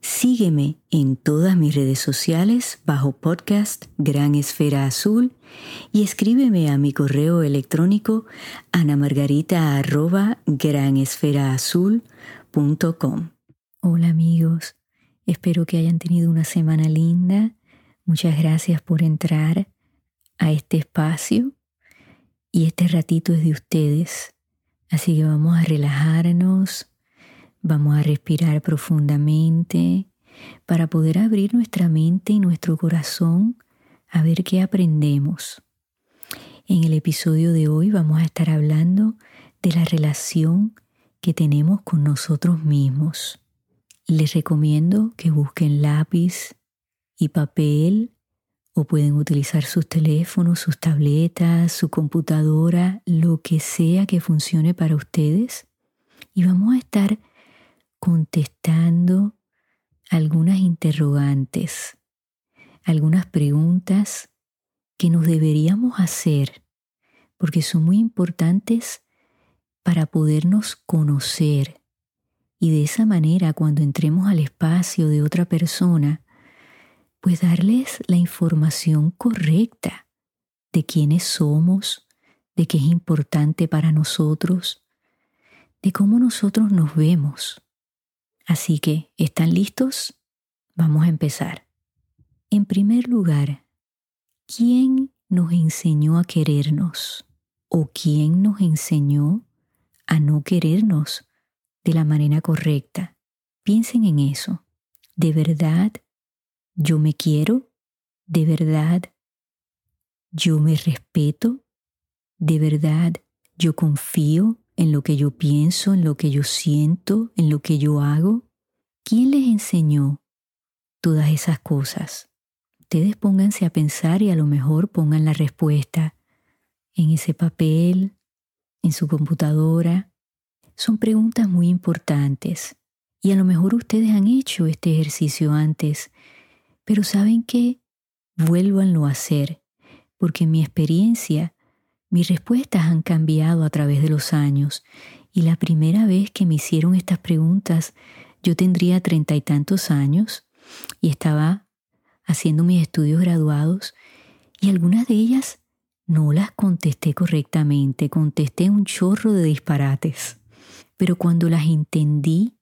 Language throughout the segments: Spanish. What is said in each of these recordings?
Sígueme en todas mis redes sociales bajo podcast Gran Esfera Azul y escríbeme a mi correo electrónico anamargarita Hola amigos, espero que hayan tenido una semana linda. Muchas gracias por entrar a este espacio y este ratito es de ustedes. Así que vamos a relajarnos, Vamos a respirar profundamente para poder abrir nuestra mente y nuestro corazón a ver qué aprendemos. En el episodio de hoy vamos a estar hablando de la relación que tenemos con nosotros mismos. Les recomiendo que busquen lápiz y papel o pueden utilizar sus teléfonos, sus tabletas, su computadora, lo que sea que funcione para ustedes. Y vamos a estar contestando algunas interrogantes, algunas preguntas que nos deberíamos hacer, porque son muy importantes para podernos conocer. Y de esa manera, cuando entremos al espacio de otra persona, pues darles la información correcta de quiénes somos, de qué es importante para nosotros, de cómo nosotros nos vemos. Así que, ¿están listos? Vamos a empezar. En primer lugar, ¿quién nos enseñó a querernos? ¿O quién nos enseñó a no querernos de la manera correcta? Piensen en eso. ¿De verdad yo me quiero? ¿De verdad yo me respeto? ¿De verdad yo confío en lo que yo pienso, en lo que yo siento, en lo que yo hago? ¿Quién les enseñó todas esas cosas? Ustedes pónganse a pensar y a lo mejor pongan la respuesta en ese papel, en su computadora. Son preguntas muy importantes y a lo mejor ustedes han hecho este ejercicio antes, pero saben que vuélvanlo a hacer, porque en mi experiencia mis respuestas han cambiado a través de los años y la primera vez que me hicieron estas preguntas yo tendría treinta y tantos años y estaba haciendo mis estudios graduados y algunas de ellas no las contesté correctamente, contesté un chorro de disparates. Pero cuando las entendí,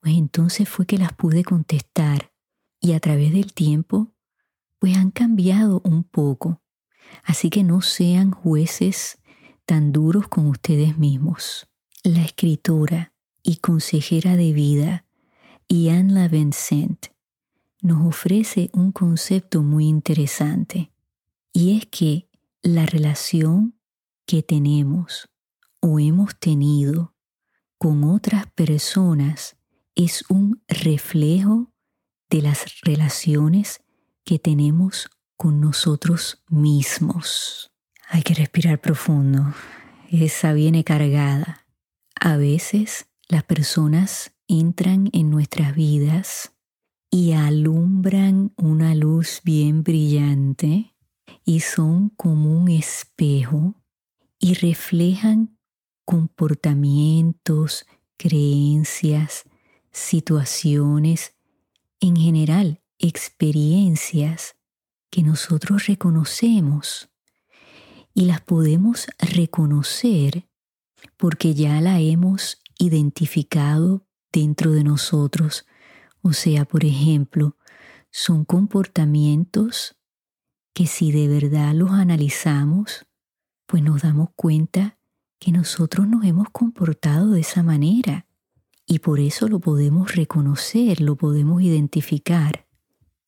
pues entonces fue que las pude contestar y a través del tiempo, pues han cambiado un poco. Así que no sean jueces tan duros con ustedes mismos. La escritora y consejera de vida, Ian Vincent, nos ofrece un concepto muy interesante y es que la relación que tenemos o hemos tenido con otras personas es un reflejo de las relaciones que tenemos con nosotros mismos. Hay que respirar profundo. Esa viene cargada. A veces las personas entran en nuestras vidas y alumbran una luz bien brillante y son como un espejo y reflejan comportamientos, creencias, situaciones, en general experiencias que nosotros reconocemos y las podemos reconocer porque ya la hemos identificado dentro de nosotros. O sea, por ejemplo, son comportamientos que si de verdad los analizamos, pues nos damos cuenta que nosotros nos hemos comportado de esa manera y por eso lo podemos reconocer, lo podemos identificar.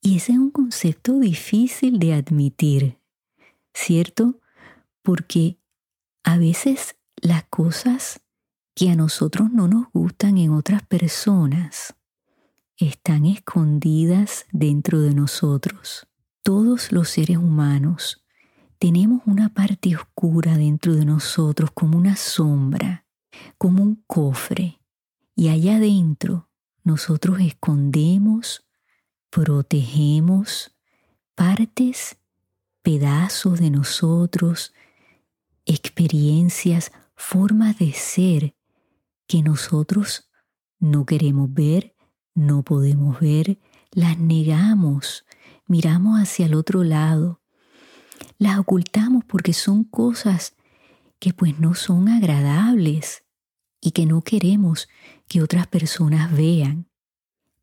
Y ese es un concepto difícil de admitir, ¿cierto? Porque a veces las cosas que a nosotros no nos gustan en otras personas están escondidas dentro de nosotros. todos los seres humanos tenemos una parte oscura dentro de nosotros como una sombra, como un cofre. Y allá adentro nosotros escondemos, protegemos partes, pedazos de nosotros, experiencias, formas de ser que nosotros no queremos ver, no podemos ver, las negamos, miramos hacia el otro lado, las ocultamos porque son cosas que pues no son agradables y que no queremos que otras personas vean.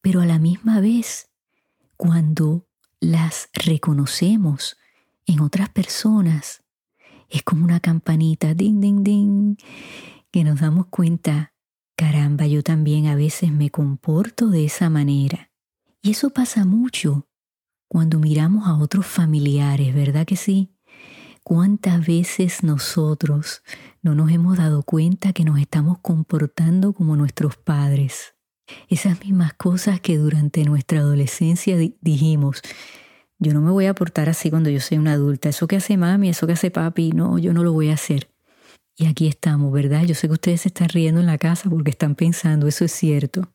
Pero a la misma vez, cuando las reconocemos en otras personas, es como una campanita, ding, ding, ding, que nos damos cuenta, caramba, yo también a veces me comporto de esa manera. Y eso pasa mucho cuando miramos a otros familiares, ¿verdad que sí? ¿Cuántas veces nosotros no nos hemos dado cuenta que nos estamos comportando como nuestros padres? Esas mismas cosas que durante nuestra adolescencia dijimos, yo no me voy a portar así cuando yo soy una adulta, eso que hace mami, eso que hace papi, no, yo no lo voy a hacer. Y aquí estamos, ¿verdad? Yo sé que ustedes se están riendo en la casa porque están pensando, eso es cierto.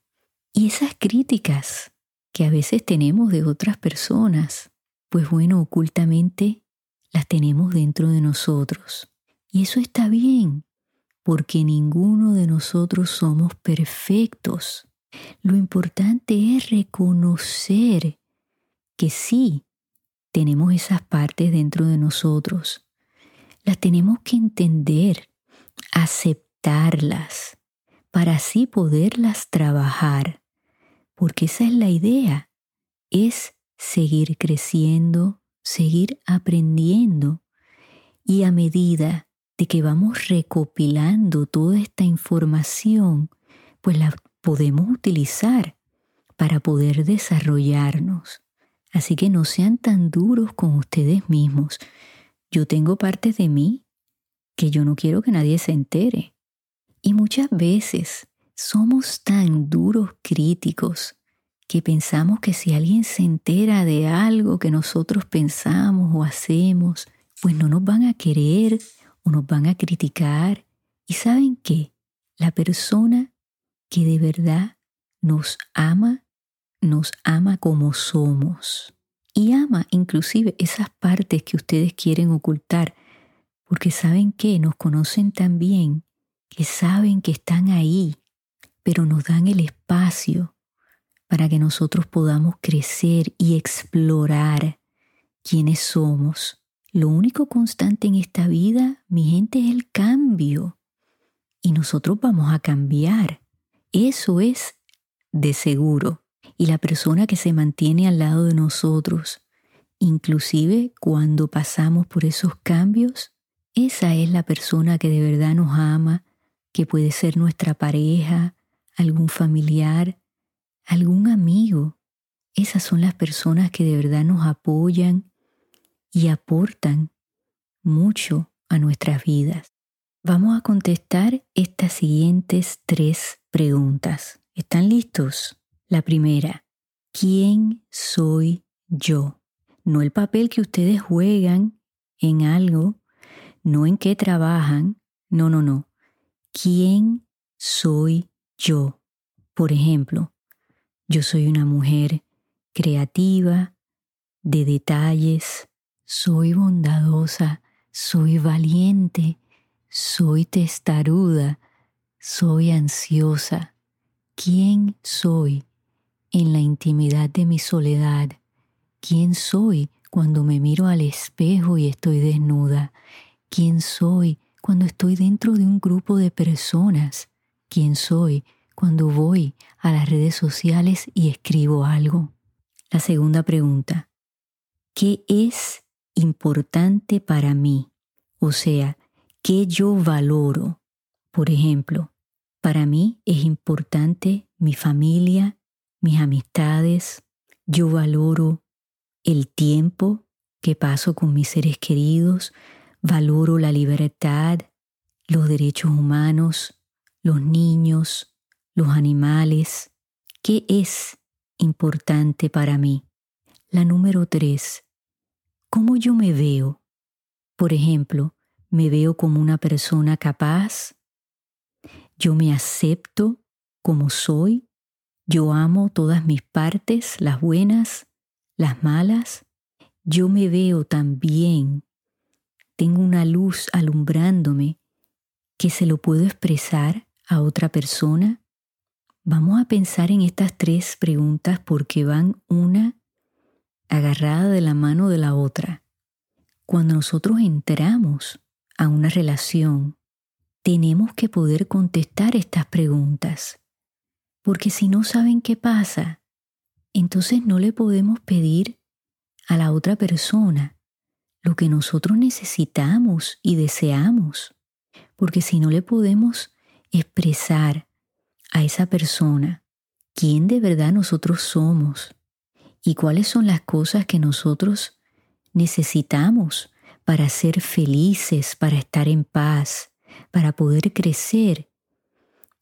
Y esas críticas que a veces tenemos de otras personas, pues bueno, ocultamente las tenemos dentro de nosotros. Y eso está bien, porque ninguno de nosotros somos perfectos. Lo importante es reconocer que sí, tenemos esas partes dentro de nosotros. Las tenemos que entender, aceptarlas, para así poderlas trabajar porque esa es la idea, es seguir creciendo, seguir aprendiendo y a medida de que vamos recopilando toda esta información, pues la podemos utilizar para poder desarrollarnos. Así que no sean tan duros con ustedes mismos. Yo tengo partes de mí que yo no quiero que nadie se entere. Y muchas veces somos tan duros críticos que pensamos que si alguien se entera de algo que nosotros pensamos o hacemos, pues no nos van a querer o nos van a criticar. ¿Y saben qué? La persona que de verdad nos ama, nos ama como somos. Y ama inclusive esas partes que ustedes quieren ocultar, porque saben que nos conocen tan bien, que saben que están ahí pero nos dan el espacio para que nosotros podamos crecer y explorar quiénes somos. Lo único constante en esta vida, mi gente, es el cambio. Y nosotros vamos a cambiar. Eso es de seguro. Y la persona que se mantiene al lado de nosotros, inclusive cuando pasamos por esos cambios, esa es la persona que de verdad nos ama, que puede ser nuestra pareja, algún familiar, algún amigo. Esas son las personas que de verdad nos apoyan y aportan mucho a nuestras vidas. Vamos a contestar estas siguientes tres preguntas. ¿Están listos? La primera, ¿quién soy yo? No el papel que ustedes juegan en algo, no en qué trabajan, no, no, no. ¿Quién soy yo. Por ejemplo, yo soy una mujer creativa, de detalles, soy bondadosa, soy valiente, soy testaruda, soy ansiosa. ¿Quién soy en la intimidad de mi soledad? ¿Quién soy cuando me miro al espejo y estoy desnuda? ¿Quién soy cuando estoy dentro de un grupo de personas? quién soy cuando voy a las redes sociales y escribo algo. La segunda pregunta, ¿qué es importante para mí? O sea, ¿qué yo valoro? Por ejemplo, para mí es importante mi familia, mis amistades, yo valoro el tiempo que paso con mis seres queridos, valoro la libertad, los derechos humanos, los niños, los animales. ¿Qué es importante para mí? La número tres, ¿Cómo yo me veo? Por ejemplo, ¿me veo como una persona capaz? ¿Yo me acepto como soy? ¿Yo amo todas mis partes, las buenas, las malas? ¿Yo me veo también? ¿Tengo una luz alumbrándome que se lo puedo expresar a otra persona? Vamos a pensar en estas tres preguntas porque van una agarrada de la mano de la otra. Cuando nosotros entramos a una relación, tenemos que poder contestar estas preguntas, porque si no saben qué pasa, entonces no le podemos pedir a la otra persona lo que nosotros necesitamos y deseamos, porque si no le podemos expresar a esa persona quién de verdad nosotros somos y cuáles son las cosas que nosotros necesitamos para ser felices, para estar en paz, para poder crecer,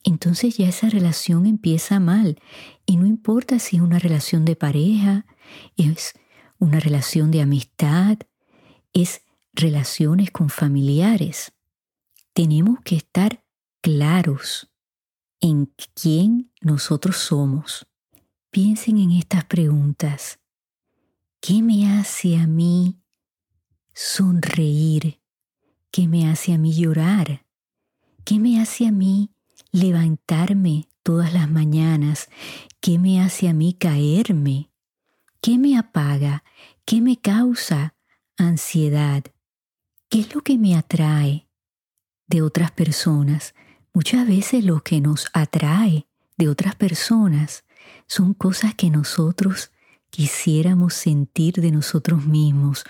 entonces ya esa relación empieza mal. Y no importa si es una relación de pareja, es una relación de amistad, es relaciones con familiares. Tenemos que estar claros en quién nosotros somos. Piensen en estas preguntas. ¿Qué me hace a mí sonreír? ¿Qué me hace a mí llorar? ¿Qué me hace a mí levantarme todas las mañanas? ¿Qué me hace a mí caerme? ¿Qué me apaga? ¿Qué me causa ansiedad? ¿Qué es lo que me atrae de otras personas? Muchas veces lo que nos atrae de otras personas son cosas que nosotros quisiéramos sentir de nosotros mismos.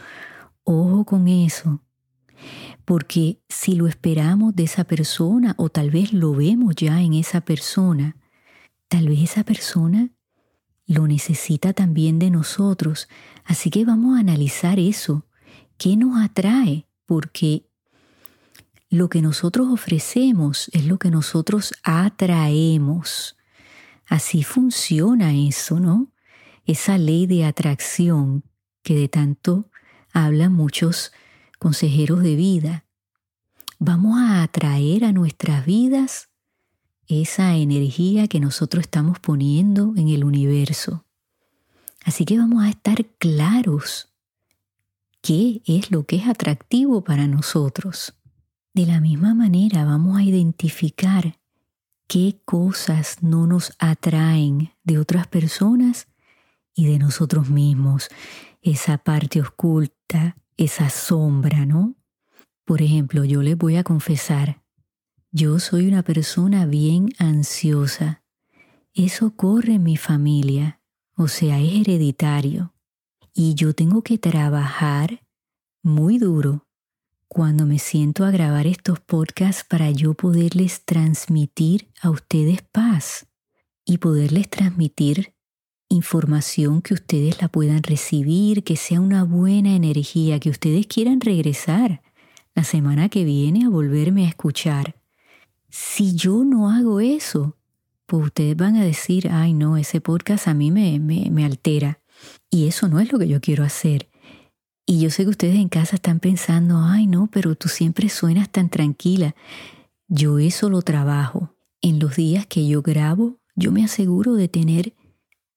Ojo con eso, porque si lo esperamos de esa persona o tal vez lo vemos ya en esa persona, tal vez esa persona lo necesita también de nosotros. Así que vamos a analizar eso. ¿Qué nos atrae? Porque lo que nosotros ofrecemos es lo que nosotros atraemos. Así funciona eso, ¿no? Esa ley de atracción que de tanto hablan muchos consejeros de vida. Vamos a atraer a nuestras vidas esa energía que nosotros estamos poniendo en el universo. Así que vamos a estar claros qué es lo que es atractivo para nosotros. De la misma manera vamos a identificar qué cosas no nos atraen de otras personas y de nosotros mismos, esa parte oculta, esa sombra, ¿no? Por ejemplo, yo les voy a confesar, yo soy una persona bien ansiosa. Eso corre en mi familia, o sea, es hereditario. Y yo tengo que trabajar muy duro cuando me siento a grabar estos podcasts para yo poderles transmitir a ustedes paz y poderles transmitir información que ustedes la puedan recibir, que sea una buena energía, que ustedes quieran regresar la semana que viene a volverme a escuchar. Si yo no hago eso, pues ustedes van a decir, ay no, ese podcast a mí me, me, altera. Y eso no es lo que yo quiero hacer. Y yo sé que ustedes en casa están pensando, ay no, pero tú siempre suenas tan tranquila. Yo eso lo trabajo. En los días que yo grabo, yo me aseguro de tener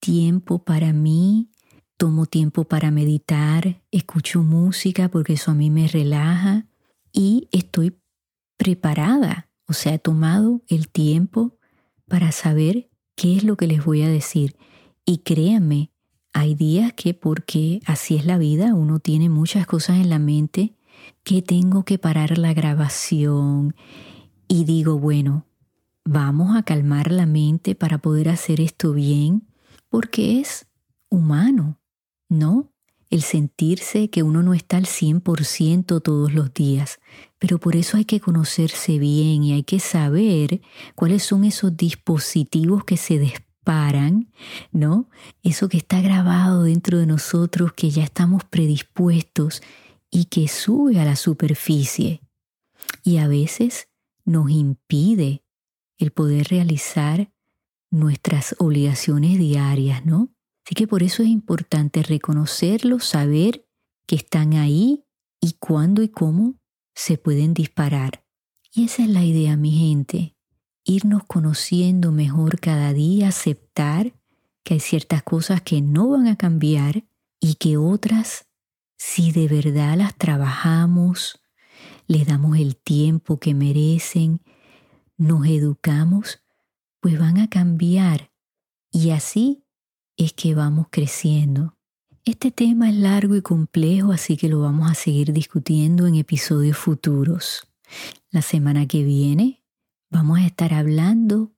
tiempo para mí, tomo tiempo para meditar, escucho música porque eso a mí me relaja y estoy preparada, o sea, he tomado el tiempo para saber qué es lo que les voy a decir. Y créanme, hay días que porque así es la vida, uno tiene muchas cosas en la mente, que tengo que parar la grabación y digo, bueno, vamos a calmar la mente para poder hacer esto bien, porque es humano, ¿no? El sentirse que uno no está al 100% todos los días, pero por eso hay que conocerse bien y hay que saber cuáles son esos dispositivos que se despiertan paran, ¿no? Eso que está grabado dentro de nosotros, que ya estamos predispuestos y que sube a la superficie. Y a veces nos impide el poder realizar nuestras obligaciones diarias, ¿no? Así que por eso es importante reconocerlo, saber que están ahí y cuándo y cómo se pueden disparar. Y esa es la idea, mi gente, irnos conociendo mejor cada día, aceptar que hay ciertas cosas que no van a cambiar y que otras, si de verdad las trabajamos, les damos el tiempo que merecen, nos educamos, pues van a cambiar. Y así es que vamos creciendo. Este tema es largo y complejo, así que lo vamos a seguir discutiendo en episodios futuros. La semana que viene vamos a estar hablando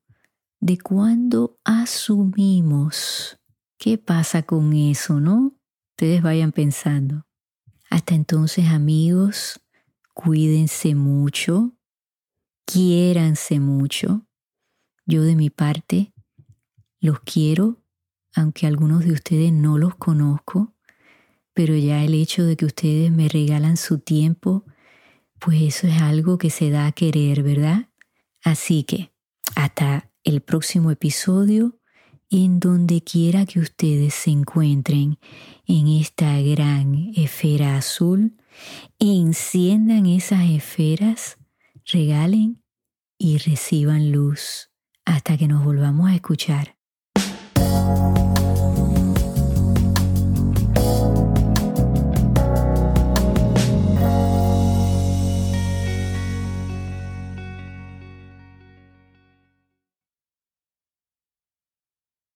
de cuando asumimos. ¿Qué pasa con eso, no? Ustedes vayan pensando. Hasta entonces, amigos, cuídense mucho, quiéranse mucho. Yo de mi parte los quiero, aunque algunos de ustedes no los conozco, pero ya el hecho de que ustedes me regalan su tiempo, pues eso es algo que se da a querer, ¿verdad? Así que hasta el próximo episodio en donde quiera que ustedes se encuentren en esta gran esfera azul, enciendan esas esferas, regalen y reciban luz hasta que nos volvamos a escuchar.